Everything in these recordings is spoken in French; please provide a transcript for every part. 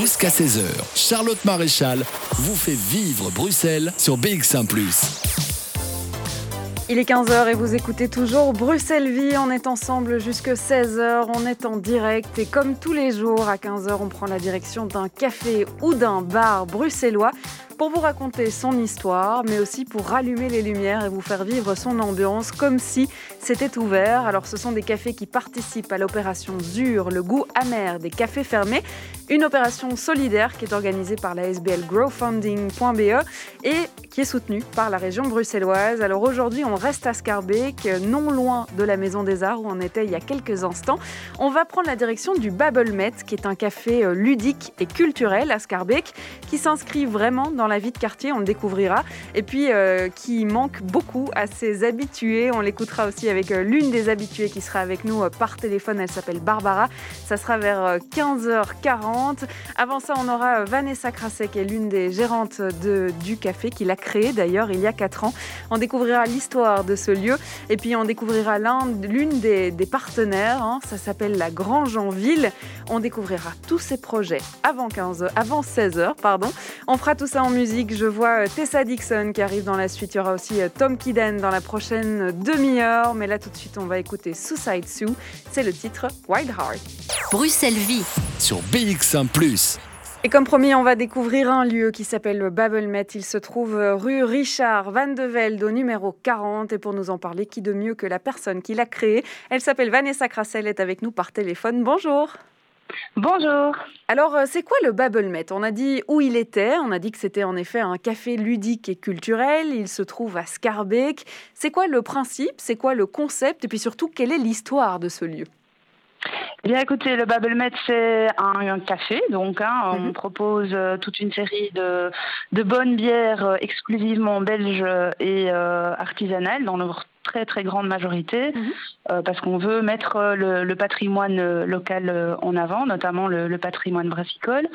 Jusqu'à 16h, Charlotte Maréchal vous fait vivre Bruxelles sur BX1 ⁇ il est 15h et vous écoutez toujours Bruxelles Vie. On est ensemble jusque 16h. On est en direct et comme tous les jours à 15h, on prend la direction d'un café ou d'un bar bruxellois pour vous raconter son histoire, mais aussi pour rallumer les lumières et vous faire vivre son ambiance comme si c'était ouvert. Alors ce sont des cafés qui participent à l'opération ZUR, le goût amer des cafés fermés, une opération solidaire qui est organisée par la SBL Growfunding.be et qui est soutenue par la région bruxelloise. Alors aujourd'hui, on reste à Scarbeck, non loin de la Maison des Arts où on était il y a quelques instants. On va prendre la direction du Babelmet, qui est un café euh, ludique et culturel à Scarbeck, qui s'inscrit vraiment dans la vie de quartier, on le découvrira, et puis euh, qui manque beaucoup à ses habitués. On l'écoutera aussi avec euh, l'une des habituées qui sera avec nous par téléphone, elle s'appelle Barbara. Ça sera vers 15h40. Avant ça, on aura Vanessa Krasek, qui est l'une des gérantes de, du café, qui l'a créé d'ailleurs il y a 4 ans. On découvrira l'histoire de ce lieu et puis on découvrira l'une des, partenaires, hein. ça s'appelle la Grange en Ville. On découvrira tous ces projets avant, 15, avant 16h. Pardon. On fera tout ça en musique. Je vois euh, Tessa Dixon qui arrive dans la suite. Il y aura aussi euh, Tom Kidden dans la prochaine demi-heure. Mais là tout de suite, on va écouter Suicide Sue. C'est le titre Wild Heart. Bruxelles Vie sur BX1 ⁇ et comme promis, on va découvrir un lieu qui s'appelle Babelmet. Il se trouve rue Richard Van de Velde au numéro 40. Et pour nous en parler, qui de mieux que la personne qui l'a créé? Elle s'appelle Vanessa Crassel, est avec nous par téléphone. Bonjour. Bonjour. Alors, euh, c'est quoi le Babelmet On a dit où il était. On a dit que c'était en effet un café ludique et culturel. Il se trouve à Scarbeck. C'est quoi le principe? C'est quoi le concept? Et puis surtout, quelle est l'histoire de ce lieu? Eh bien, écoutez, le Babelmet, c'est un, café. Donc, hein, on mhm. propose euh, toute une série de, de bonnes bières euh, exclusivement belges et euh, artisanales dans leur très très grande majorité, mhm. parce qu'on veut mettre le, patrimoine local en avant, notamment le, le patrimoine brassicole.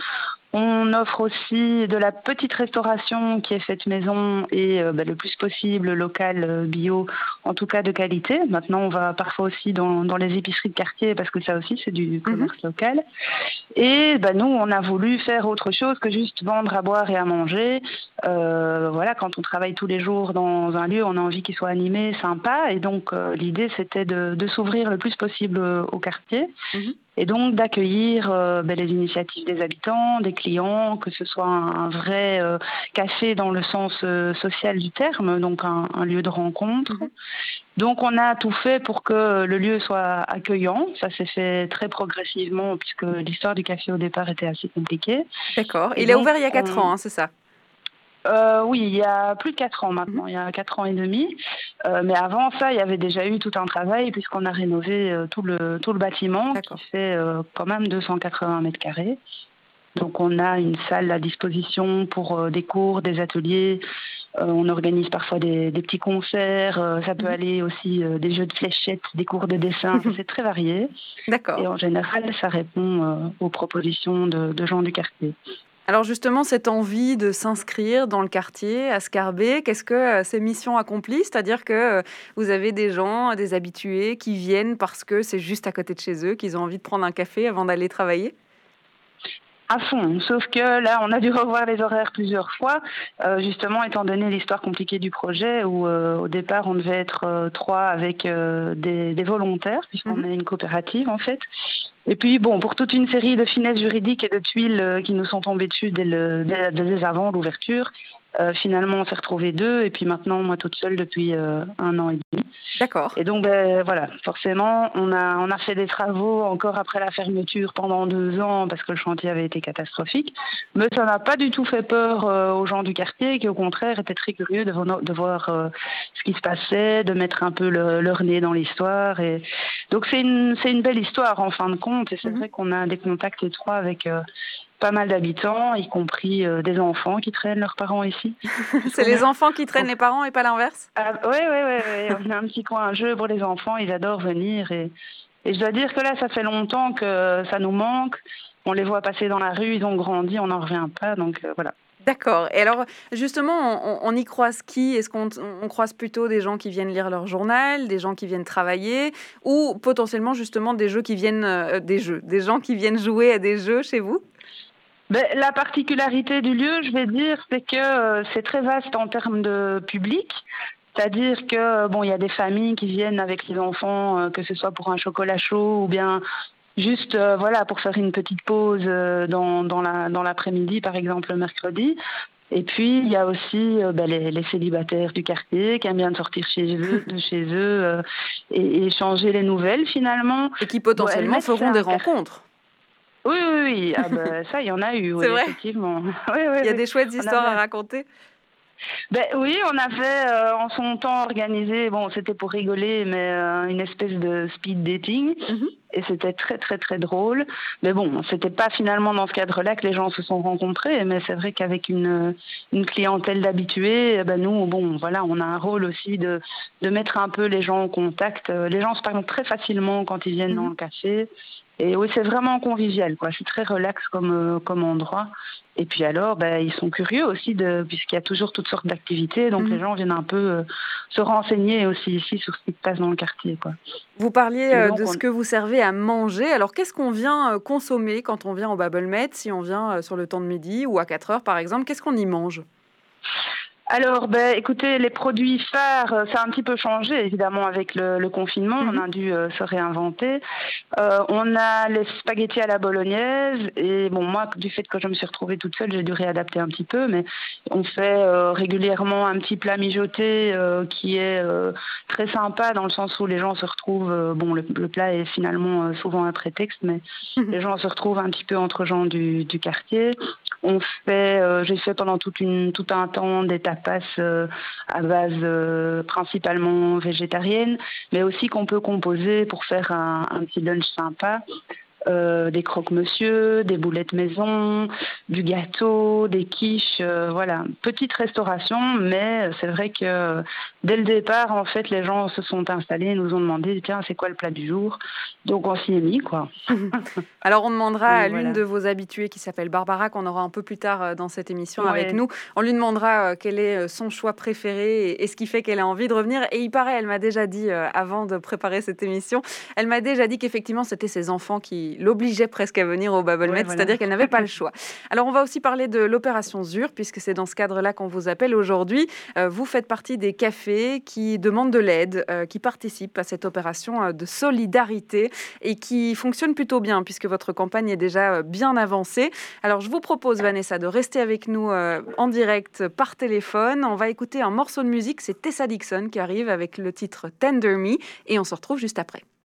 On offre aussi de la petite restauration qui est faite maison et euh, bah, le plus possible local, euh, bio, en tout cas de qualité. Maintenant, on va parfois aussi dans, les épiceries de quartier parce que ça aussi, c'est du mhm. commerce local. Et bah, nous, on a voulu faire autre chose que juste vendre à boire et à manger. Euh, voilà, quand on travaille tous les jours dans un lieu, on a envie qu'il soit animé, sympa. Et donc, l'idée, c'était de, s'ouvrir le plus possible au quartier. Mhm et donc d'accueillir euh, ben, les initiatives des habitants, des clients, que ce soit un, vrai euh, café dans le sens euh, social du terme, donc un, lieu de rencontre. Mhm. Donc on a tout fait pour que le lieu soit accueillant. Ça s'est fait très progressivement puisque l'histoire du café au départ était assez compliquée. D'accord. Il est ouvert il y a 4 ans, hein, c'est ça? Euh, oui, il y a plus de 4 ans maintenant, il y a 4 ans et demi. Euh, mais avant ça, il y avait déjà eu tout un travail puisqu'on a rénové euh, tout, le, tout le bâtiment qui fait quand même 280 mètres carrés. Donc on a une salle à disposition pour des cours, des ateliers. on organise parfois des, petits concerts. ça peut mhm. aller aussi des jeux de fléchettes, des cours de dessin. C'est très varié. D'accord. Et en général, ça répond aux propositions de, de gens du quartier. Alors justement, cette envie de s'inscrire dans le quartier, à Scarbeck, qu'est-ce que euh, c'est mission accomplie C'est-à-dire que euh, vous avez des gens, des habitués qui viennent parce que c'est juste à côté de chez eux, qu'ils ont envie de prendre un café avant d'aller travailler? À fond. Sauf que là, on a dû revoir les horaires plusieurs fois, euh, justement étant donné l'histoire compliquée du projet, où au départ on devait être trois avec des, volontaires, puisqu'on mhm. est une coopérative en fait. Et puis, bon, pour toute une série de finesses juridiques et de tuiles euh, qui nous sont tombées dessus dès, le, dès, avant l'ouverture, euh, finalement, on s'est retrouvés deux, et puis maintenant, moi toute seule depuis euh, un an et demi. D'accord. Et donc, ben, voilà, forcément, on a, on a fait des travaux encore après la fermeture pendant deux ans parce que le chantier avait été catastrophique. Mais ça n'a pas du tout fait peur aux gens du quartier qui, au contraire, étaient très curieux de, de voir ce qui se passait, de mettre un peu leur nez dans l'histoire. Et... Donc, c'est une, une belle histoire en fin de compte. Et c'est mhm. vrai qu'on a des contacts étroits avec euh, pas mal d'habitants, y compris euh, des enfants qui traînent leurs parents ici. c'est les enfants qui traînent les parents et pas l'inverse? Oui, oui, oui. On a un petit coin un jeu pour les enfants, ils adorent venir. Et, et je dois dire que là, ça fait longtemps que ça nous manque. On les voit passer dans la rue, ils ont grandi, on n'en revient pas. Donc euh, voilà. D'accord. Et alors, justement, on, y croise qui? Est-ce qu'on croise plutôt des gens qui viennent lire leur journal, des gens qui viennent travailler, ou potentiellement justement des jeux qui viennent euh, des jeux, des gens qui viennent jouer à des jeux chez vous? Ben, La particularité du lieu, je vais dire, c'est que euh, c'est très vaste en termes de public. C'est-à-dire que bon, il y a des familles qui viennent avec les enfants, euh, que ce soit pour un chocolat chaud ou bien juste euh, voilà pour faire une petite pause dans, dans la dans l'après-midi, par exemple le mercredi. Et puis il y a aussi ben, les, les, célibataires du quartier qui aiment bien sortir chez eux, de chez eux et, et, échanger les nouvelles finalement. Et qui potentiellement feront des rencontres. Oui, oui, oui. Ah ben, ça, il y en a eu, oui, effectivement. Oui, oui, il y a des chouettes histoires à raconter. Ben oui, on avait euh, en son temps organisé, bon, c'était pour rigoler, mais euh, une espèce de speed dating, mhm. et c'était très très très drôle. Mais bon, c'était pas finalement dans ce cadre-là que les gens se sont rencontrés, mais c'est vrai qu'avec une, une clientèle d'habitués, ben nous, bon, voilà, on a un rôle aussi de de mettre un peu les gens en contact. Les gens se parlent très facilement quand ils viennent mhm. dans le café, et oui, c'est vraiment convivial, quoi. C'est très relax comme, euh, comme endroit. Et puis alors, ben, ils sont curieux aussi, de, puisqu'il y a toujours toutes sortes d'activités. Donc mhm. les gens viennent un peu euh, se renseigner aussi ici sur ce qui se passe dans le quartier. Quoi. Vous parliez euh, de ce que vous servez à manger. Alors qu'est-ce qu'on vient consommer quand on vient au Babelmet, si on vient sur le temps de midi ou à 4 heures par exemple? Qu'est-ce qu'on y mange? Alors, ben, écoutez, les produits phares, euh, ça a un petit peu changé, évidemment, avec le, confinement. On mhm. a dû euh, se réinventer. Euh, on a les spaghettis à la bolognaise. Et bon, moi, du fait que je me suis retrouvée toute seule, j'ai dû réadapter un petit peu. Mais on fait régulièrement un petit plat mijoté qui est très sympa dans le sens où les gens se retrouvent. bon, le, plat est finalement souvent un prétexte, mais mhm. les gens se retrouvent un petit peu entre gens du, du quartier. On fait, j'ai fait pendant toute une, tout un temps des tapas euh, à base euh, principalement végétarienne, mais aussi qu'on peut composer pour faire un, un petit lunch sympa. Euh, des croque-monsieur, des boulettes maison, du gâteau, des quiches, euh, voilà, petite restauration, mais c'est vrai que dès le départ, en fait, les gens se sont installés et nous ont demandé, tiens, c'est quoi le plat du jour? Donc on s'y est mis, quoi. Alors on demandera à l'une de vos habituées qui s'appelle Barbara, qu'on aura un peu plus tard euh, dans cette émission avec nous, on lui demandera quel est son choix préféré et, ce qui fait qu'elle a envie de revenir. Et il paraît, elle m'a déjà dit, avant de préparer cette émission, elle m'a déjà dit qu'effectivement, c'était ses enfants qui l'obligeait presque à venir au Babelmet, c'est-à-dire qu'elle n'avait pas le choix. Alors on va aussi parler de l'opération ZUR, puisque c'est dans ce cadre-là qu'on vous appelle aujourd'hui. Euh, vous faites partie des cafés qui demandent de l'aide, euh, qui participent à cette opération euh, de solidarité et qui fonctionne plutôt bien, puisque votre campagne est déjà bien avancée. Alors je vous propose, Vanessa, de rester avec nous en direct par téléphone. On va écouter un morceau de musique, c'est Tessa Dixon qui arrive avec le titre Tender Me, et on se retrouve juste après.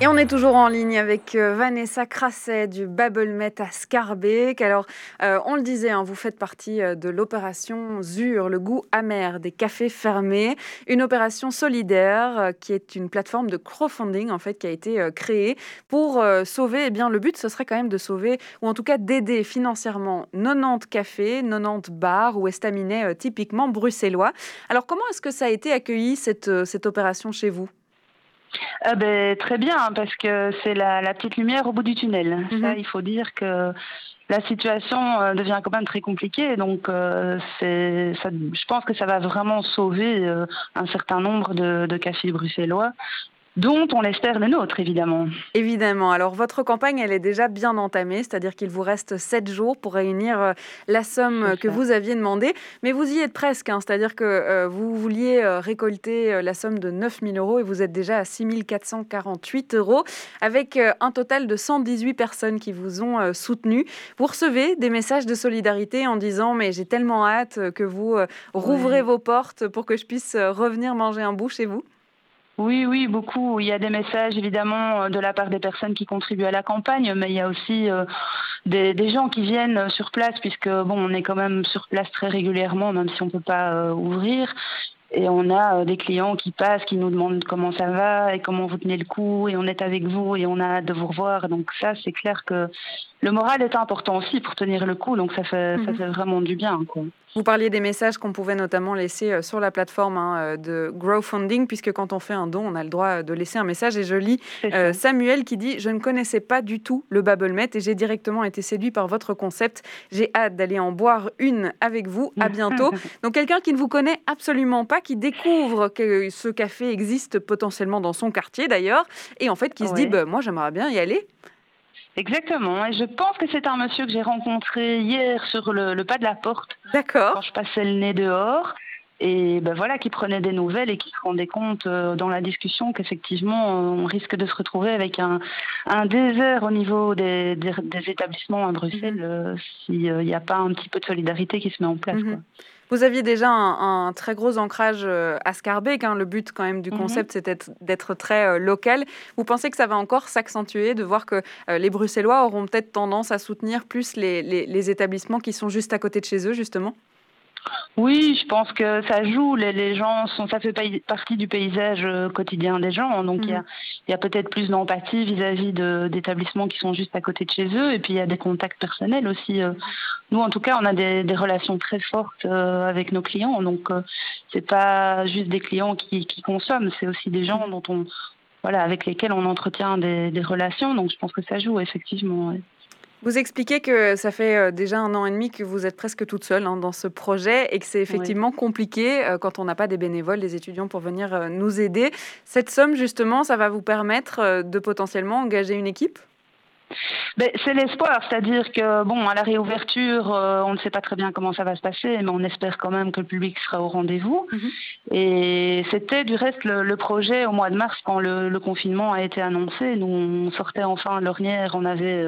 Et on est toujours en ligne avec euh, Vanessa Crasset du Babelmet à Scarbeck. Alors, euh, on le disait, hein, vous faites partie euh, de l'opération ZUR, le goût amer des cafés fermés, une opération solidaire qui est une plateforme de crowdfunding en fait qui a été créée pour sauver. Eh bien, le but, ce serait quand même de sauver ou en tout cas d'aider financièrement 90 cafés, 90 bars ou estaminets typiquement bruxellois. Alors, comment est-ce que ça a été accueilli cette, cette opération chez vous? Ah ben, Très bien, parce que c'est la, la, petite lumière au bout du tunnel. Ça, mhm. il faut dire que la situation euh, devient quand même très compliquée. Donc, euh, ça, je pense que ça va vraiment sauver euh, un certain nombre de, de cafés bruxellois dont on l'espère le nôtre, évidemment. Évidemment. Alors, votre campagne, elle est déjà bien entamée, c'est-à-dire qu'il vous reste sept jours pour réunir euh, la somme que vous aviez demandée. Mais vous y êtes presque, hein. c'est-à-dire que euh, vous vouliez euh, récolter la somme de 9 000 euros et vous êtes déjà à 6 448 euros, avec un total de 118 personnes qui vous ont soutenu. Vous recevez des messages de solidarité en disant Mais j'ai tellement hâte que vous rouvrez vos portes pour que je puisse revenir manger un bout chez vous oui, oui, beaucoup. Il y a des messages évidemment euh, de la part des personnes qui contribuent à la campagne, mais il y a aussi euh, des, gens qui viennent sur place, puisque bon, on est quand même sur place très régulièrement, même si on ne peut pas euh, ouvrir. Et on a des clients qui passent, qui nous demandent comment ça va et comment vous tenez le coup, et on est avec vous et on a hâte de vous revoir. Donc ça, c'est clair que le moral est important aussi pour tenir le coup, donc ça fait, ça mhm. fait vraiment du bien. Quoi. Vous parliez des messages qu'on pouvait notamment laisser euh, sur la plateforme hein, euh, de Growfunding, puisque quand on fait un don, on a le droit de laisser un message. Et je lis euh, Samuel qui dit Je ne connaissais pas du tout le Babelmet et j'ai directement été séduit par votre concept. J'ai hâte d'aller en boire une avec vous. À bientôt. Donc, quelqu'un qui ne vous connaît absolument pas, qui découvre que ce café existe potentiellement dans son quartier d'ailleurs, et en fait qui se dit bah, Moi, j'aimerais bien y aller. Exactement. Et je pense que c'est un monsieur que j'ai rencontré hier sur le, pas de la porte. D'accord. Quand je passais le nez dehors. Et ben voilà, qui prenait des nouvelles et qui se rendait compte euh, dans la discussion qu'effectivement, on risque de se retrouver avec un, un désert au niveau des, des, établissements à Bruxelles mhm. euh, s'il n'y a pas un petit peu de solidarité qui se met en place. Mhm. Vous aviez déjà un, très gros ancrage euh, à Scarbeck. Hein. Le but quand même du mhm. concept, c'était d'être très euh, local. Vous pensez que ça va encore s'accentuer, de voir que euh, les Bruxellois auront peut-être tendance à soutenir plus les établissements qui sont juste à côté de chez eux, justement? Oui, je pense que ça joue. Les, gens sont, ça fait partie du paysage euh, quotidien des gens. Donc il y a, mhm. peut-être plus d'empathie vis-à-vis d'établissements qui sont juste à côté de chez eux. Et puis il y a des contacts personnels aussi. Euh. Nous, en tout cas, on a des, relations très fortes euh, avec nos clients. Donc c'est pas juste des clients qui, consomment, c'est aussi des gens dont on, voilà, avec lesquels on entretient des, relations. Donc je pense que ça joue effectivement. Vous expliquez que ça fait euh, déjà un an et demi que vous êtes presque toute seule hein, dans ce projet et que c'est effectivement compliqué euh, quand on n'a pas des bénévoles, des étudiants pour venir euh, nous aider. Cette somme, justement, ça va vous permettre de potentiellement engager une équipe? Ben, c'est l'espoir, c'est-à-dire que bon, à la réouverture, on ne sait pas très bien comment ça va se passer, mais on espère quand même que le public sera au rendez-vous. Mhm. Et c'était du reste le, projet au mois de mars quand le, le, confinement a été annoncé. Nous, on sortait enfin l'ornière, on avait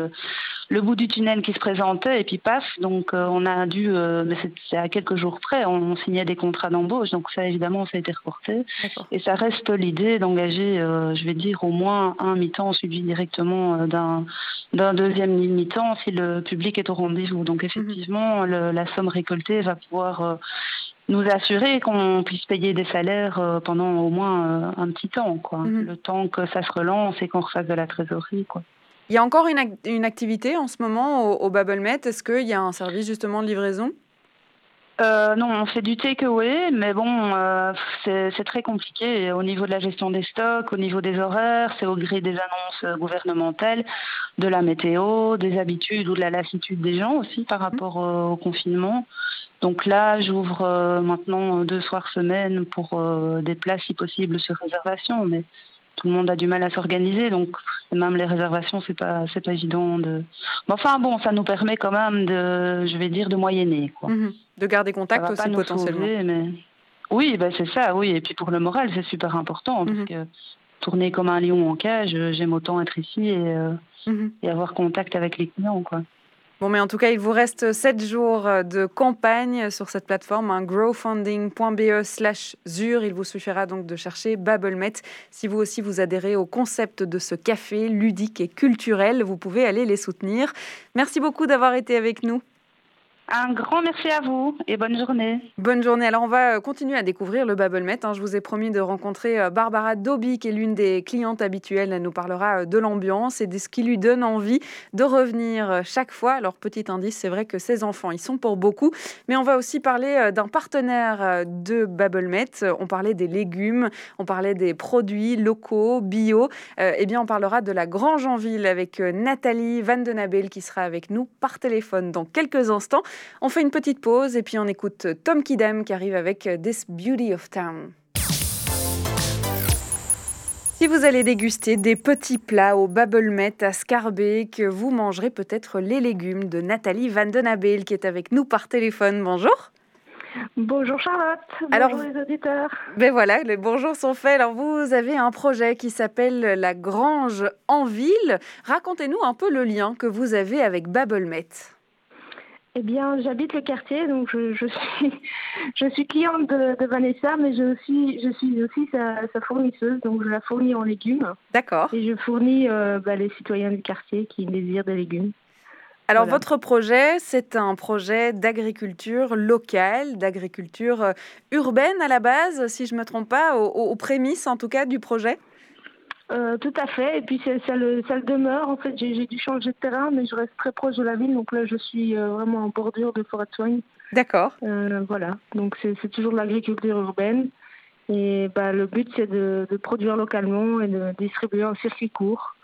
le bout du tunnel qui se présentait et puis paf, donc euh, on a dû, euh, mais c'est à quelques jours près, on, signait des contrats d'embauche, donc ça évidemment ça a été reporté. Et ça reste l'idée d'engager, euh, je vais dire, au moins un mi-temps suivi directement d'un d'un deuxième mi-temps si le public est au rendez-vous. Donc effectivement, la somme récoltée va pouvoir nous assurer qu'on puisse payer des salaires pendant au moins un petit temps, quoi. Mhm. Le temps que ça se relance et qu'on refasse de la trésorerie, quoi. Il y a encore une, activité en ce moment au, au BabbleMet. Est-ce qu'il y a un service justement de livraison? Euh, non, on fait du takeaway, mais bon, euh, c'est très compliqué au niveau de la gestion des stocks, au niveau des horaires, c'est au gré des annonces gouvernementales, de la météo, des habitudes ou de la lassitude des gens aussi par rapport au confinement. Donc là, j'ouvre euh, maintenant deux soirs semaine pour des places si possible sur réservation, mais tout le monde a du mal à s'organiser, donc même les réservations, c'est pas c'est pas évident de. Mais enfin bon, ça nous permet quand même de, je vais dire, de moyenner quoi. Mhm. De garder contact aussi potentiellement. mais... Oui, ben c'est ça, oui. Et puis pour le moral, c'est super important parce mhm. que tourner comme un lion en cage, j'aime autant être ici et, euh, mhm. et avoir contact avec les clients quoi. Bon, mais en tout cas, il vous reste 7 jours de campagne sur cette plateforme, un growfunding.be slash. Il vous suffira donc de chercher BabbleMet. Si vous aussi vous adhérez au concept de ce café ludique et culturel, vous pouvez aller les soutenir. Merci beaucoup d'avoir été avec nous. Un grand merci à vous et bonne journée. Bonne journée. Alors, on va euh, continuer à découvrir le BabbleMet. Hein. Je vous ai promis de rencontrer euh, Barbara Doby, qui est l'une des clientes habituelles. Elle nous parlera euh, de l'ambiance et de ce qui lui donne envie de revenir chaque fois. Alors, petit indice, c'est vrai que ces enfants, ils sont pour beaucoup. Mais on va aussi parler d'un partenaire de BabbleMet. On parlait des légumes, on parlait des produits locaux, bio. eh bien, on parlera de la Grange en Ville avec Nathalie Van qui sera avec nous par téléphone dans quelques instants. On fait une petite pause et puis on écoute Tom Kidem qui arrive avec This Beauty of Town. Si vous allez déguster des petits plats au Babelmet à Scarbeck, vous mangerez peut-être les légumes de Nathalie Van Den Abel qui est avec nous par téléphone. Bonjour. Bonjour Charlotte. Bonjour les auditeurs. Ben voilà, les bonjours sont faits. Alors vous avez un projet qui s'appelle La Grange en ville. Racontez-nous un peu le lien que vous avez avec Babelmet. Eh bien, j'habite le quartier, donc je, suis, je suis cliente de, Vanessa, mais je suis, je suis aussi sa, fournisseuse, donc je la fournis en légumes. D'accord. Et je fournis euh, bah, les citoyens du quartier qui désirent des légumes. Alors, votre projet, c'est un projet d'agriculture locale, d'agriculture euh, urbaine à la base, si je ne me trompe pas, aux prémices en tout cas du projet? Euh, tout à fait. Et puis ça le, ça le demeure. En fait, j'ai dû changer de terrain, mais je reste très proche de la ville. Donc là, je suis euh, vraiment en bordure de forêt de soigne. D'accord. Euh, voilà. Donc c'est toujours de l'agriculture urbaine. Et bah, le but, c'est de, de, produire localement et de distribuer en circuit court.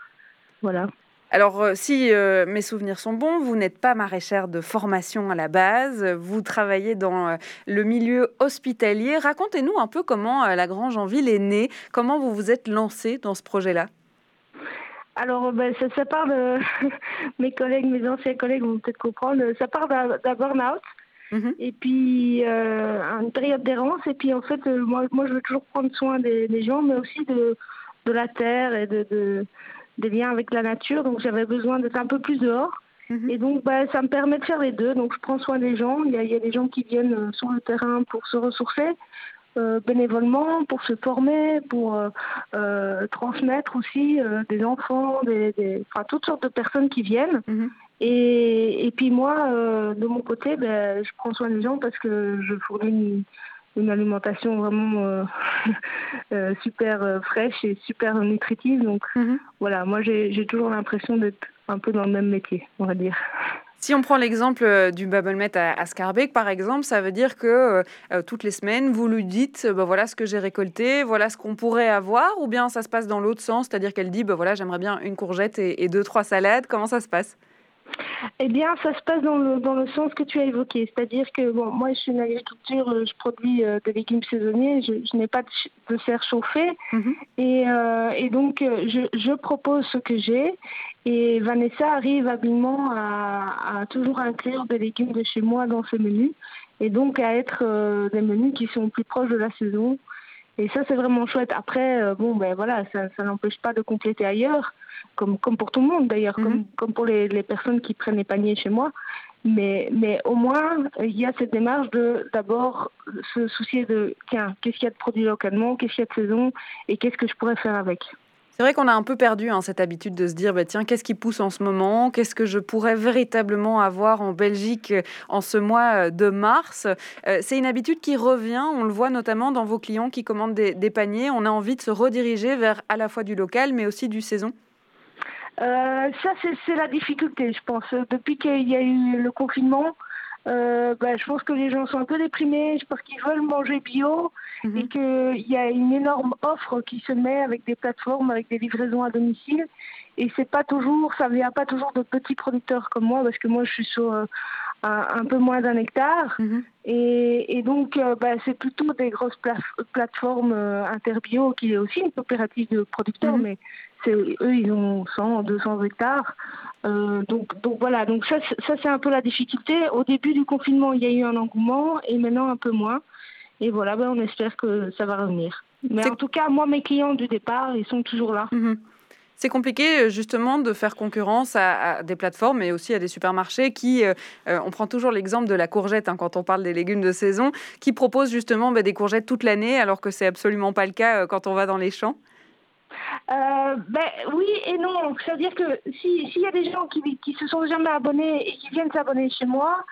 Voilà. Alors, euh, si euh, mes souvenirs sont bons, vous n'êtes pas maraîchère de formation à la base, vous travaillez dans euh, le milieu hospitalier. Racontez-nous un peu comment la Grange en Ville est née, comment vous vous êtes lancée dans ce projet-là? alors, ben, ça, ça, part de mes collègues, mes anciens collègues vont peut-être comprendre. Ça part d'un burn-out. Mhm. Et puis, une période d'errance. Et puis, en fait, moi, moi, je veux toujours prendre soin des, gens, mais aussi de, de la terre et de, de, des liens avec la nature. Donc, j'avais besoin d'être un peu plus dehors. Mhm. Et donc, bah, ça me permet de faire les deux. Donc, je prends soin des gens. Il y a, il y a des gens qui viennent euh, sur le terrain pour se ressourcer. Euh, bénévolement pour se former, pour euh, euh, transmettre aussi des enfants, des, des, enfin, toutes sortes de personnes qui viennent. Mhm. Et, et, puis moi, de mon côté, ben, je prends soin des gens parce que je fournis une, alimentation vraiment super fraîche et super nutritive. Donc mhm. voilà, moi j'ai toujours l'impression d'être un peu dans le même métier, on va dire. Si on prend l'exemple euh, du Babblemet à, Scarbeck, par exemple, ça veut dire que euh, euh, toutes les semaines, vous lui dites bah, voilà ce que j'ai récolté, voilà ce qu'on pourrait avoir, ou bien ça se passe dans l'autre sens, c'est-à-dire qu'elle dit bah, voilà, j'aimerais bien une courgette et, deux, trois salades. Comment ça se passe? Eh bien, ça se passe dans le, dans le sens que tu as évoqué. C'est-à-dire que, bon, moi, je suis une agriculture, je produis des légumes saisonniers, je, n'ai pas de, serre chauffée. Mhm. et, et, donc, je, je propose ce que j'ai. Et Vanessa arrive habilement à, toujours inclure des légumes de chez moi dans ses menus et donc à être euh, des menus qui sont plus proches de la saison. Et ça, c'est vraiment chouette. Après, euh, bon, ben voilà, ça, ça n'empêche pas de compléter ailleurs, comme, comme pour tout le monde d'ailleurs, comme, mhm. comme pour les, les, personnes qui prennent les paniers chez moi. Mais, mais au moins, il y a cette démarche de d'abord se soucier de, tiens, qu'est-ce qu'il y a de produit localement, qu'est-ce qu'il y a de saison et qu'est-ce que je pourrais faire avec. C'est vrai qu'on a un peu perdu hein, cette habitude de se dire bah, tiens, qu'est-ce qui pousse en ce moment? Qu'est-ce que je pourrais véritablement avoir en Belgique euh, en ce mois euh, de mars? Euh, C'est une habitude qui revient. On le voit notamment dans vos clients qui commandent des, paniers. On a envie de se rediriger vers à la fois du local, mais aussi du saison. Ça, c'est la difficulté, je pense. Depuis qu'il y a eu le confinement, euh, bah, je pense que les gens sont un peu déprimés, je pense qu'ils veulent manger bio mhm. et qu'il y a une énorme offre qui se met avec des plateformes, avec des livraisons à domicile. Et c'est pas toujours, ça vient pas toujours de petits producteurs comme moi, parce que moi je suis sur euh, un, peu moins d'un hectare. Mhm. Et, et, donc euh, bah, c'est plutôt des grosses plateformes Interbio, qui est aussi une coopérative de producteurs, mhm. mais eux ils ont 100, 200 hectares. Euh, donc, donc voilà, donc ça, ça c'est un peu la difficulté. Au début du confinement, il y a eu un engouement et maintenant un peu moins. Et voilà, ben, on espère que ça va revenir. Mais en tout cas, moi, mes clients du départ, ils sont toujours là. Mhm. C'est compliqué euh, justement de faire concurrence à, des plateformes et aussi à des supermarchés qui, euh, on prend toujours l'exemple de la courgette hein, quand on parle des légumes de saison, qui proposent justement ben, des courgettes toute l'année alors que c'est absolument pas le cas quand on va dans les champs. Euh, ben oui et non. C'est-à-dire que s'il y a des gens qui, qui se sont jamais abonnés et qui viennent s'abonner chez moi,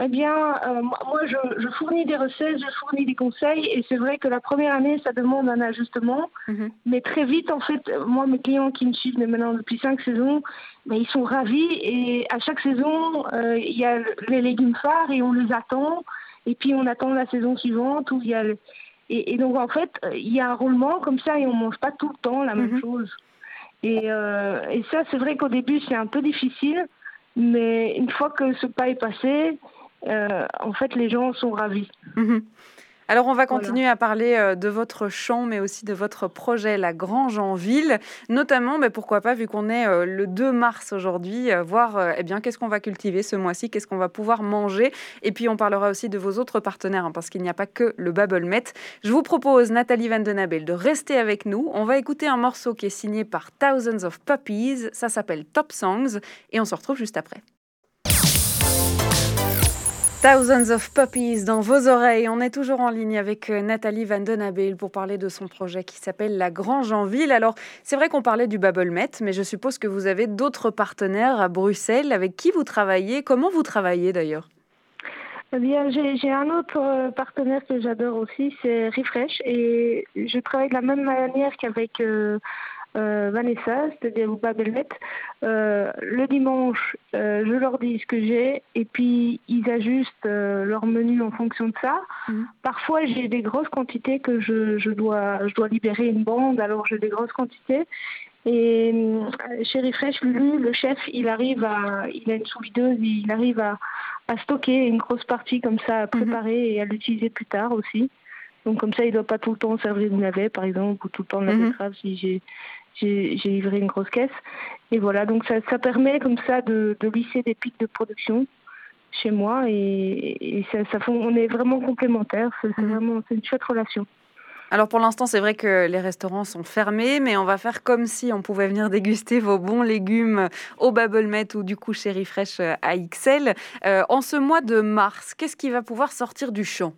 eh bien, euh, moi, je, je, fournis des recettes, je fournis des conseils, et c'est vrai que la première année, ça demande un ajustement, mhm. mais très vite, en fait, moi, mes clients qui me suivent maintenant depuis cinq saisons, ben, ils sont ravis, et à chaque saison, euh, il y a les légumes phares, et on les attend, et puis on attend la saison suivante, où il y a et, donc, en fait, il y a un roulement comme ça et on mange pas tout le temps la même mhm. chose. Et, euh, et ça, c'est vrai qu'au début, c'est un peu difficile, mais une fois que ce pas est passé, euh, en fait, les gens sont ravis. Mhm. Alors, on va continuer à parler euh, de votre champ, mais aussi de votre projet, la Grange en ville. Notamment, mais pourquoi pas, vu qu'on est euh, le 2 mars aujourd'hui, euh, voir eh bien, qu'est-ce qu'on va cultiver ce mois-ci, qu'est-ce qu'on va pouvoir manger. Et puis, on parlera aussi de vos autres partenaires, hein, parce qu'il n'y a pas que le Babblemet. Je vous propose, Nathalie Van Den Abel, de rester avec nous. On va écouter un morceau qui est signé par Thousands of Puppies. Ça s'appelle Top Songs. Et on se retrouve juste après. Thousands of Puppies dans vos oreilles. On est toujours en ligne avec euh, Nathalie Van pour parler de son projet qui s'appelle La Grange en Ville. Alors, c'est vrai qu'on parlait du Babblemet, mais je suppose que vous avez d'autres partenaires à Bruxelles avec qui vous travaillez. Comment vous travaillez d'ailleurs? Eh bien, j'ai un autre euh, partenaire que j'adore aussi, c'est Refresh, et je travaille de la même manière qu'avec euh, euh, Vanessa, c'est-à-dire ou Babelmet, euh, le dimanche, euh, je leur dis ce que j'ai et puis ils ajustent leur menu en fonction de ça. Mhm. Parfois, j'ai des grosses quantités que je, je, dois, je dois libérer une bande, alors j'ai des grosses quantités. Et chez Refresh, Lulu, le chef, il arrive à, il a une sous-videuse, il arrive à, à, stocker une grosse partie comme ça, à mhm. préparer et à l'utiliser plus tard aussi. Donc comme ça, il ne doit pas tout le temps servir du navet, par exemple, ou tout le temps de la mhm. betterave si j'ai j'ai livré une grosse caisse. Et voilà, donc ça, ça permet comme ça de, de lisser des pics de production chez moi et, ça, ça, on est vraiment complémentaires. C'est mhm. vraiment une chouette relation. Alors pour l'instant, c'est vrai que les restaurants sont fermés, mais on va faire comme si on pouvait venir déguster vos bons légumes au Babelmet ou du coup chez Refresh à XL. Euh, en ce mois de mars, qu'est-ce qui va pouvoir sortir du champ?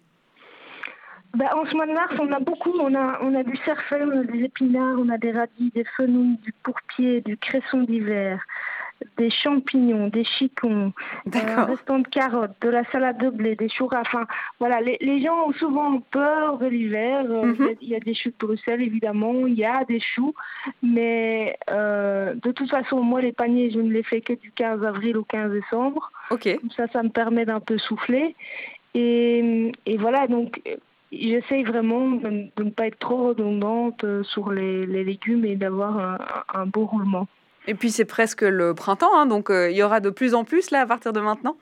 Bah, en ce mois de mars, on a beaucoup. On a, on a du cerfeuil, on a des épinards, on a des radis, des fenouils, du pourpier, du cresson d'hiver, des champignons, des chicons, un restant de carottes, de la salade de blé, des choux Enfin, voilà, les, les, gens ont souvent peur de l'hiver. Euh, mhm. Il y a des choux de Bruxelles, évidemment. Il y a des choux. Mais euh, de toute façon, moi, les paniers, je ne les fais que du 15 avril au 15 décembre. Ok. ça, ça me permet d'un peu souffler. Et, et voilà, donc j'essaye vraiment de, ne pas être trop redondante euh, sur les, légumes et d'avoir un, beau roulement. Et puis c'est presque le printemps, hein, donc euh, il y aura de plus en plus là à partir de maintenant?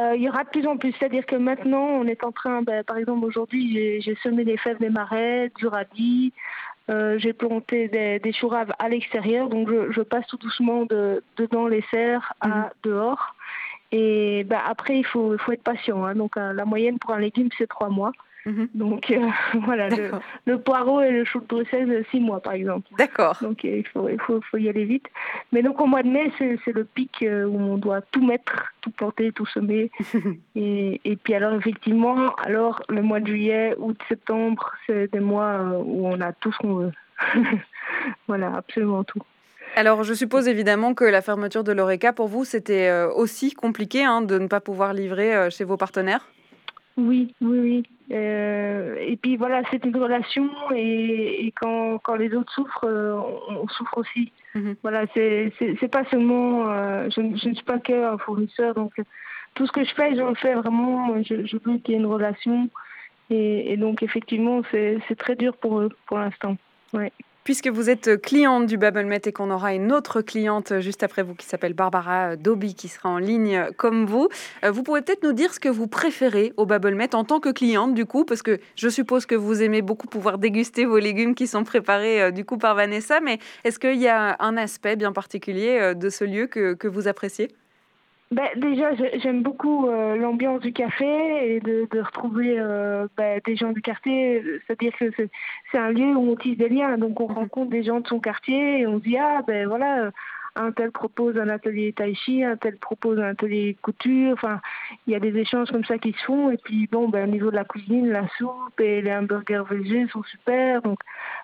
Euh, il y aura de plus en plus, c'est-à-dire que maintenant on est en train, ben, par exemple aujourd'hui j'ai semé des fèves des marais, du radis, j'ai planté des, des chouraves à l'extérieur, donc je, passe tout doucement de, dedans les serres à mhm. dehors. Et ben, après il faut, il faut être patient, hein. donc la moyenne pour un légume c'est trois mois. Mhm. Donc euh, voilà, le, poireau et le chou de Bruxelles, six mois par exemple. D'accord. Donc euh, il, faut, il faut, faut, y aller vite. Mais donc au mois de mai, c'est le pic euh, où on doit tout mettre, tout planter, tout semer. et, et, puis alors effectivement, alors le mois de juillet, août, septembre, c'est des mois où on a tout ce qu'on veut. voilà, absolument tout. Alors, je suppose évidemment que la fermeture de l'ORECA, pour vous, c'était aussi compliqué hein, de ne pas pouvoir livrer chez vos partenaires? Oui, oui, oui. Euh, et puis voilà, c'est une relation et, quand, quand, les autres souffrent, euh, on, souffre aussi. Mhm. Voilà, c'est pas seulement, euh, je, je, ne suis pas qu'un fournisseur, donc tout ce que je fais, j'en fais vraiment, je, je veux qu'il y ait une relation. Et, et donc effectivement, c'est très dur pour eux pour l'instant. Ouais. Puisque vous êtes cliente du Babelmet et qu'on aura une autre cliente juste après vous qui s'appelle Barbara Doby qui sera en ligne comme vous, euh, vous pouvez peut-être nous dire ce que vous préférez au Babelmet en tant que cliente du coup, parce que je suppose que vous aimez beaucoup pouvoir déguster vos légumes qui sont préparés euh, du coup par Vanessa, mais est-ce qu'il y a un aspect bien particulier euh, de ce lieu que, que vous appréciez? Ben, déjà, j'aime beaucoup euh, l'ambiance du café et de, de retrouver euh, ben, des gens du quartier. C'est-à-dire que c'est un lieu où on tisse des liens. Donc, on mhm. rencontre des gens de son quartier et on se dit, ah, ben voilà, un tel propose un atelier tai chi, un tel propose un atelier couture. Enfin, il y a des échanges comme ça qui se font. Et puis, bon, ben, au niveau de la cuisine, la soupe et les hamburgers végés sont super. Donc,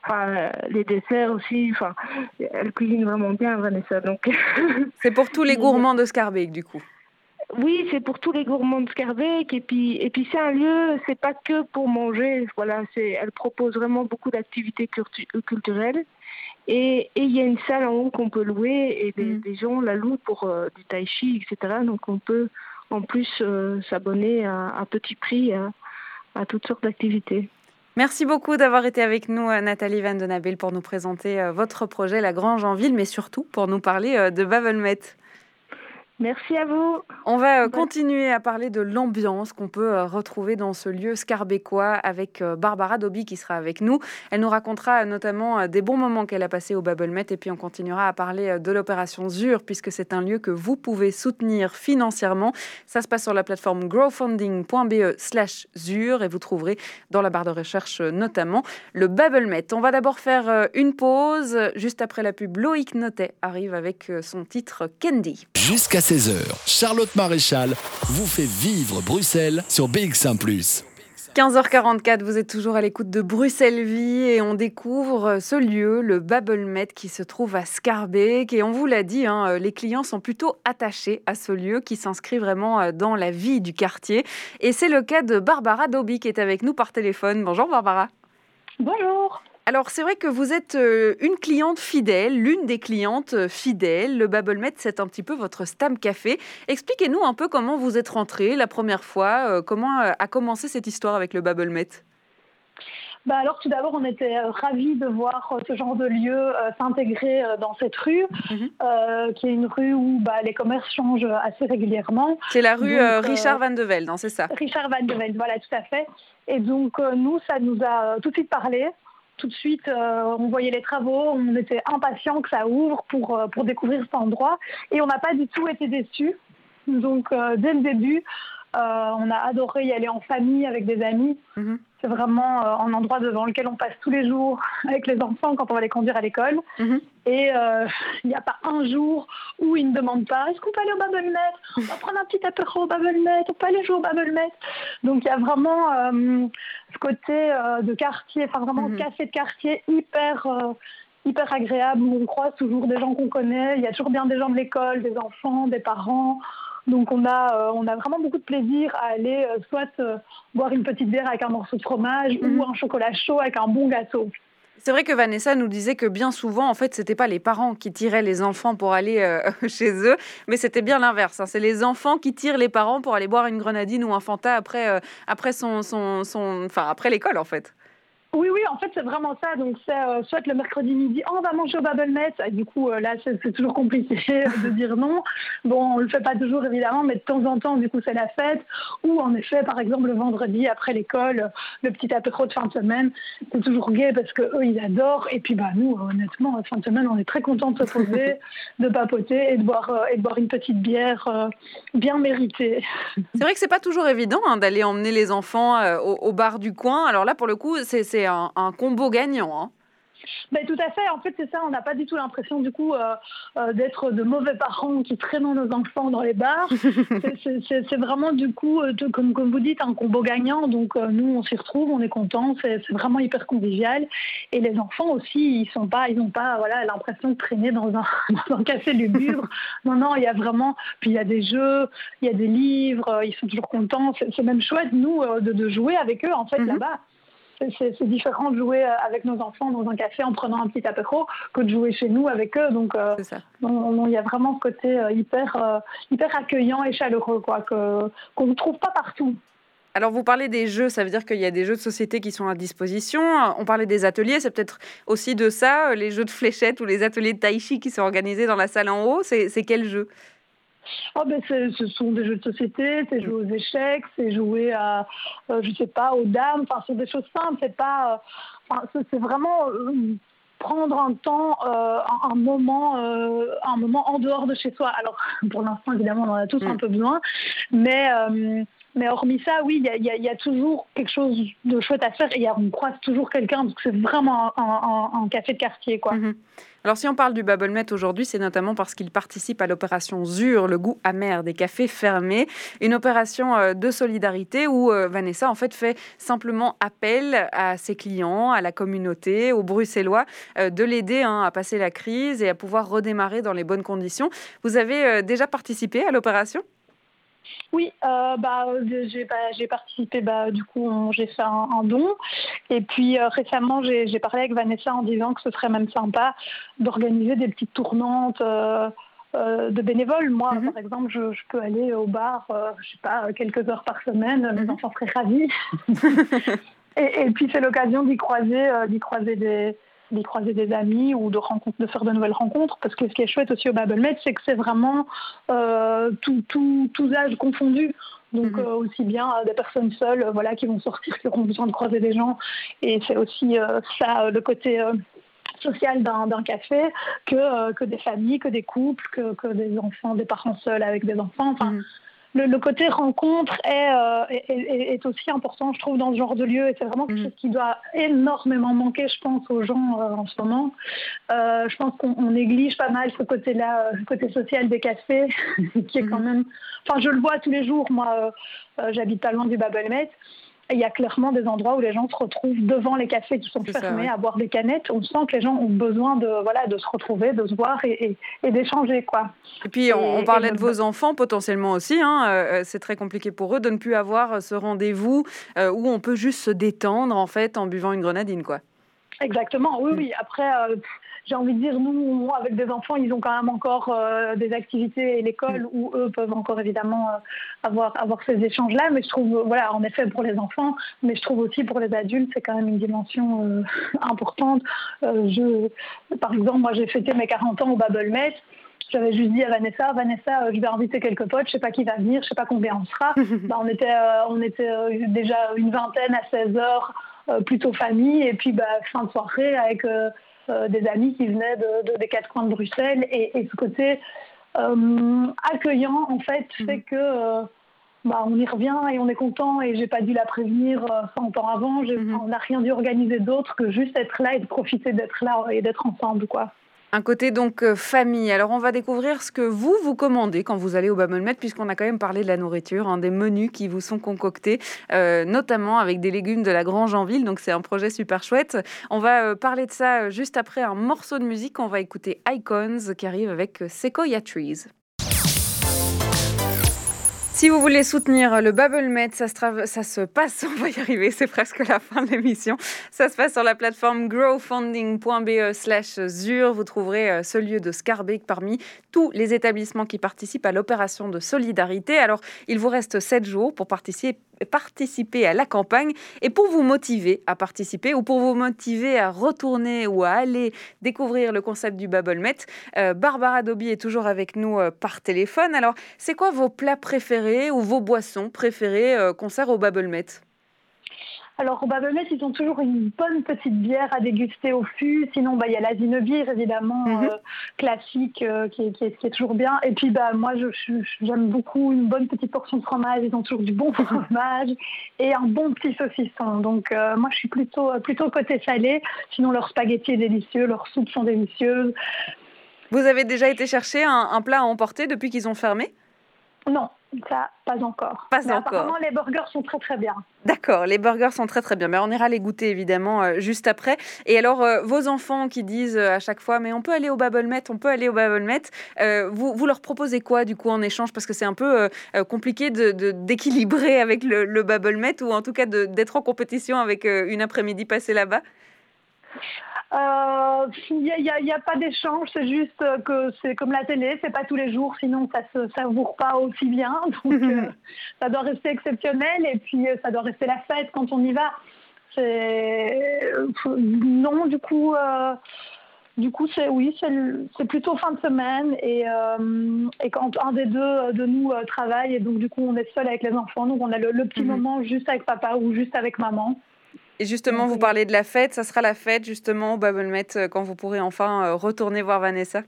enfin, les desserts aussi. Enfin, elle cuisine vraiment bien, Vanessa. Donc, c'est pour tous les gourmands de Scarbeck, du coup. Oui, c'est pour tous les gourmands de Scarbeck et puis et puis c'est un lieu, c'est pas que pour manger. Voilà, c'est elle propose vraiment beaucoup d'activités culturelles et il y a une salle en haut qu'on peut louer et des, mm. gens la louent pour euh, du tai chi, etc. Donc on peut en plus euh, s'abonner à, petit prix à, toutes sortes d'activités. Merci beaucoup d'avoir été avec nous, euh, Nathalie Van Den pour nous présenter votre projet La Grange en Ville, mais surtout pour nous parler de Bavelmet. Merci à vous. On va euh, continuer à parler de l'ambiance qu'on peut euh, retrouver dans ce lieu scarbécois avec euh, Barbara Doby qui sera avec nous. Elle nous racontera notamment des bons moments qu'elle a passés au Babelmet et puis on continuera à parler de l'opération ZUR puisque c'est un lieu que vous pouvez soutenir financièrement. Ça se passe sur la plateforme growfunding.be slash ZUR et vous trouverez dans la barre de recherche notamment le Babelmet. On va d'abord faire une pause. Juste après la pub, Loïc Notet arrive avec son titre Candy. Jusqu'à 16h, Charlotte Maréchal vous fait vivre Bruxelles sur BX1 ⁇ 15h44, vous êtes toujours à l'écoute de Bruxelles Vie et on découvre ce lieu, le Babelmet, qui se trouve à Scarbeck. Et on vous l'a dit, hein, les clients sont plutôt attachés à ce lieu qui s'inscrit vraiment dans la vie du quartier. Et c'est le cas de Barbara Doby qui est avec nous par téléphone. Bonjour Barbara. Bonjour. Alors c'est vrai que vous êtes euh, une cliente fidèle, l'une des clientes euh, fidèles. Le Babelmet, c'est un petit peu votre Stam Café. Expliquez-nous un peu comment vous êtes rentrée la première fois, euh, comment a commencé cette histoire avec le Babelmet. Bah alors tout d'abord, on était ravis de voir ce genre de lieu s'intégrer dans cette rue, mhm. qui est une rue où bah, les commerces changent assez régulièrement. C'est la rue Richard Van de Velde, hein, c'est ça? Richard Van de Velde, voilà, tout à fait. Et donc nous, ça nous a tout de suite parlé. Tout de suite, on voyait les travaux, on était impatient que ça ouvre pour, pour découvrir cet endroit. Et on n'a pas du tout été déçus. Donc, dès le début, on a adoré y aller en famille avec des amis. Mhm. C'est vraiment euh, un endroit devant lequel on passe tous les jours avec les enfants quand on va les conduire à l'école. Mhm. Et euh, il n'y a pas un jour où ils ne demandent pas est-ce qu'on peut aller au Babelmet On va prendre un petit apéro au Babelmet On peut aller jouer au Babelmet Donc il y a vraiment euh, ce côté de quartier, enfin vraiment mhm. café de quartier hyper hyper agréable où on croise toujours des gens qu'on connaît. Il y a toujours bien des gens de l'école, des enfants, des parents. Donc on a, euh, on a vraiment beaucoup de plaisir à aller euh, soit euh, boire une petite bière avec un morceau de fromage ou mhm. un chocolat chaud avec un bon gâteau. C'est vrai que Vanessa nous disait que bien souvent, en fait, c'était pas les parents qui tiraient les enfants pour aller chez eux, mais c'était bien l'inverse. Hein. C'est les enfants qui tirent les parents pour aller boire une grenadine ou un Fanta après, après son, son, son, enfin après l'école, en fait. Oui, oui, en fait, c'est vraiment ça. Donc, c'est euh, soit le mercredi midi, oh, on va manger au Babelmet. Du coup, euh, là, c'est toujours compliqué de dire non. Bon, on le fait pas toujours, évidemment, mais de temps en temps, du coup, c'est la fête. Ou, en effet, par exemple, le vendredi, après l'école, le petit apéro de fin de semaine, c'est toujours gai parce que eux, ils adorent. Et puis, bah, nous, honnêtement, fin de semaine, on est très contents de se poser, de papoter et de boire, euh, et de boire une petite bière bien méritée. C'est vrai que c'est pas toujours évident hein, d'aller emmener les enfants au, au, bar du coin. Alors là, pour le coup, c'est un, combo gagnant. Hein. Ben, tout à fait. En fait, c'est ça. On n'a pas du tout l'impression, du coup, euh, euh, d'être de mauvais parents qui traînent nos enfants dans les bars. c'est vraiment, du coup, euh, comme, comme vous dites, un combo gagnant. Donc, nous, on s'y retrouve, on est contents. C'est vraiment hyper convivial. Et les enfants aussi, ils sont pas, ils n'ont pas, voilà, l'impression de traîner dans un, dans un café lugubre. non, non, il y a vraiment. Puis il y a des jeux, il y a des livres. ils sont toujours contents. C'est même chouette, nous, de, jouer avec eux, en fait, mm-hmm. là-bas c'est différent de jouer euh, avec nos enfants dans un café en prenant un petit apéro que de jouer chez nous avec eux. Donc, euh, il y a vraiment ce côté euh, hyper, hyper accueillant et chaleureux quoi, qu'on ne trouve pas partout. Alors vous parlez des jeux, ça veut dire qu'il y a des jeux de société qui sont à disposition. On parlait des ateliers, c'est peut-être aussi de ça, les jeux de fléchettes ou les ateliers de tai chi qui sont organisés dans la salle en haut. C'est quel jeu? Oh ben ce sont des jeux de société, c'est jouer aux échecs, c'est jouer à, euh, je sais pas, aux dames. Enfin, c'est des choses simples. C'est pas, euh, c'est vraiment euh, prendre un temps, un, moment, un moment en dehors de chez soi. Alors, pour l'instant, évidemment, on en a tous un mm. peu besoin, mais mais hormis ça, oui, il y, a, toujours quelque chose de chouette à faire et on croise toujours quelqu'un que c'est vraiment un, café de quartier. quoi. Mhm. Alors si on parle du Babelmet aujourd'hui, c'est notamment parce qu'il participe à l'opération ZUR, le goût amer des cafés fermés, une opération euh, de solidarité où euh, Vanessa en fait fait simplement appel à ses clients, à la communauté, aux Bruxellois, euh, de l'aider hein, à passer la crise et à pouvoir redémarrer dans les bonnes conditions. Vous avez déjà participé à l'opération? Oui, euh, bah, j'ai participé, bah, du coup, j'ai fait un, don. Et puis euh, récemment, j'ai parlé avec Vanessa en disant que ce serait même sympa d'organiser des petites tournantes. Euh, de bénévoles. Moi, mhm. par exemple, je, peux aller au bar, je sais pas, quelques heures par semaine. Mes mhm. enfants seraient ravis. et, et, puis, c'est l'occasion d'y croiser, d'y croiser des, d'y croiser des amis ou de, rencontre, de faire de nouvelles rencontres. Parce que ce qui est chouette aussi au Babelmed, c'est que c'est vraiment euh, tous âges confondus. Donc mhm. euh, aussi bien euh, des personnes seules voilà, qui vont sortir, qui auront besoin de croiser des gens. Et c'est aussi ça, le côté social d'un café, que, que des familles, que des couples, que, que, des enfants, des parents seuls avec des enfants. Enfin, mhm le, côté rencontre euh, est, est, aussi important, je trouve, dans ce genre de lieu. Et c'est vraiment quelque mm. chose qui doit énormément manquer, je pense, aux gens euh, en ce moment. Euh, je pense qu'on néglige pas mal ce côté-là, le côté social des cafés, qui est quand mm. même... Enfin, je le vois tous les jours. Moi, j'habite pas loin du Babelmet il y a clairement des endroits où les gens se retrouvent devant les cafés qui sont fermés à boire des canettes. On sent que les gens ont besoin de, voilà, de se retrouver, de se voir et, et, d'échanger. Quoi. Et puis, on, parlait de vos enfants potentiellement aussi. Hein, euh, c'est très compliqué pour eux de ne plus avoir ce rendez-vous euh, où on peut juste se détendre en, fait, en buvant une grenadine. Quoi. Exactement, oui, oui. Après, euh, j'ai envie de dire, nous, avec des enfants, ils ont quand même encore euh, des activités et l'école mm. où eux peuvent encore évidemment euh, avoir, avoir ces échanges-là. Mais je trouve, voilà, en effet, pour les enfants, mais je trouve aussi pour les adultes, c'est quand même une dimension euh, importante. je, par exemple, moi, j'ai fêté mes 40 ans au Babelmet. J'avais juste dit à Vanessa, Vanessa, je vais inviter quelques potes, je sais pas qui va venir, je sais pas combien on sera. Bah, on était, on était déjà une vingtaine à 16 heures plutôt famille. Et puis bah, fin de soirée avec des amis qui venaient de, des quatre coins de Bruxelles. Et, ce côté accueillant, en fait, mhm. fait que bah, on y revient et on est content et j'ai pas dû la prévenir 100 ans avant. Mhm. On n'a rien dû organiser d'autre que juste être là et de profiter d'être là et d'être ensemble, quoi. Un côté donc euh, famille. Alors on va découvrir ce que vous vous commandez quand vous allez au Babelmet, puisqu'on a quand même parlé de la nourriture, hein, des menus qui vous sont concoctés, euh, notamment avec des légumes de la Grange en ville. Donc c'est un projet super chouette. On va euh, parler de ça juste après un morceau de musique. On va écouter Icons qui arrive avec Sequoia Trees. Si vous voulez soutenir le BubbleMed, ça se, ça se passe, on va y arriver, c'est presque la fin de l'émission. Ça se passe sur la plateforme growfunding.be slash ZUR. Vous trouverez euh, ce lieu de Scarbeck parmi tous les établissements qui participent à l'opération de solidarité. Alors, il vous reste 7 jours pour participer participer à la campagne et pour vous motiver à participer ou pour vous motiver à retourner ou à aller découvrir le concept du BubbleMet, euh, Barbara Dobby est toujours avec nous euh, par téléphone. Alors, c'est quoi vos plats préférés ou vos boissons préférées euh, concert au BubbleMet alors au Babelmet, ils ont toujours une bonne petite bière à déguster au fût. Sinon, bah, il y a la bière, évidemment, mhm. euh, classique, euh, qui, est, toujours bien. Et puis bah, moi, j'aime beaucoup une bonne petite portion de fromage. Ils ont toujours du bon fromage et un bon petit saucisson. Donc euh, moi, je suis plutôt, plutôt côté salé. Sinon, leur spaghetti est délicieux, leurs soupes sont délicieuses. Vous avez déjà été chercher un plat à emporter depuis qu'ils ont fermé? Non, ça, pas encore. Pas Mais encore. Apparemment, les burgers sont très très bien. D'accord, les burgers sont très très bien. Mais on ira les goûter évidemment euh, juste après. Et alors, euh, vos enfants qui disent euh, à chaque fois, mais on peut aller au Babelmet, on peut aller au Babelmet, vous, vous leur proposez quoi du coup en échange? Parce que c'est un peu compliqué d'équilibrer de, avec le, le Babelmet ou en tout cas d'être en compétition avec une après-midi passée là-bas? Il euh, n'y a, pas d'échange, c'est juste que c'est comme la télé, c'est pas tous les jours, sinon ça ne savoure pas aussi bien. Donc euh, ça doit rester exceptionnel et puis euh, ça doit rester la fête quand on y va. non, du coup. Du coup, c'est oui, c'est plutôt fin de semaine et, et, quand un des deux de nous travaille et donc du coup on est seul avec les enfants, donc on a le, petit mhm. moment juste avec papa ou juste avec maman. Et justement, vous parlez de la fête. Ça sera la fête, justement, au Babelmet, euh, quand vous pourrez enfin euh, retourner voir Vanessa?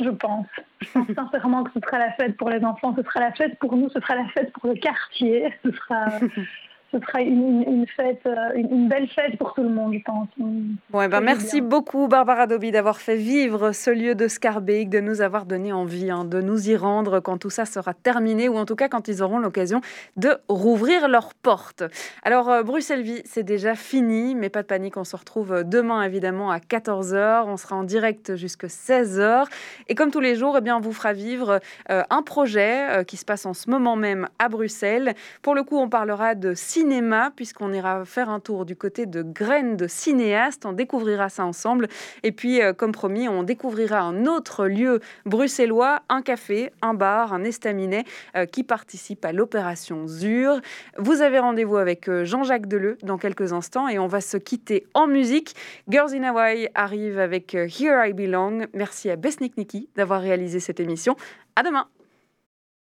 Je pense. Je pense sincèrement que ce sera la fête pour les enfants. Ce sera la fête pour nous. Ce sera la fête pour le quartier. Ce sera. ce sera une, fête, euh, une, belle fête pour tout le monde, je pense. Bon, ben, merci beaucoup, Barbara Dobby, d'avoir fait vivre ce lieu de Scarbeck, de nous avoir donné envie hein, de nous y rendre quand tout ça sera terminé, ou en tout cas quand ils auront l'occasion de rouvrir leurs portes. Alors, euh, Bruxelles-Vie, c'est déjà fini, mais pas de panique, on se retrouve demain, évidemment, à 14h. On sera en direct jusqu'à 16h. Et comme tous les jours, eh bien, on vous fera vivre euh, un projet qui se passe en ce moment même à Bruxelles. Pour le coup, on parlera de cinéma, puisqu'on ira faire un tour du côté de Graines de cinéastes. On découvrira ça ensemble. Et puis, euh, comme promis, on découvrira un autre lieu bruxellois, un café, un bar, un estaminet euh, qui participe à l'opération ZUR. Vous avez rendez-vous avec euh, Jean-Jacques Deleu dans quelques instants et on va se quitter en musique. Girls in Hawaii arrive avec Here I Belong. Merci à Besnik Niki d'avoir réalisé cette émission. À demain!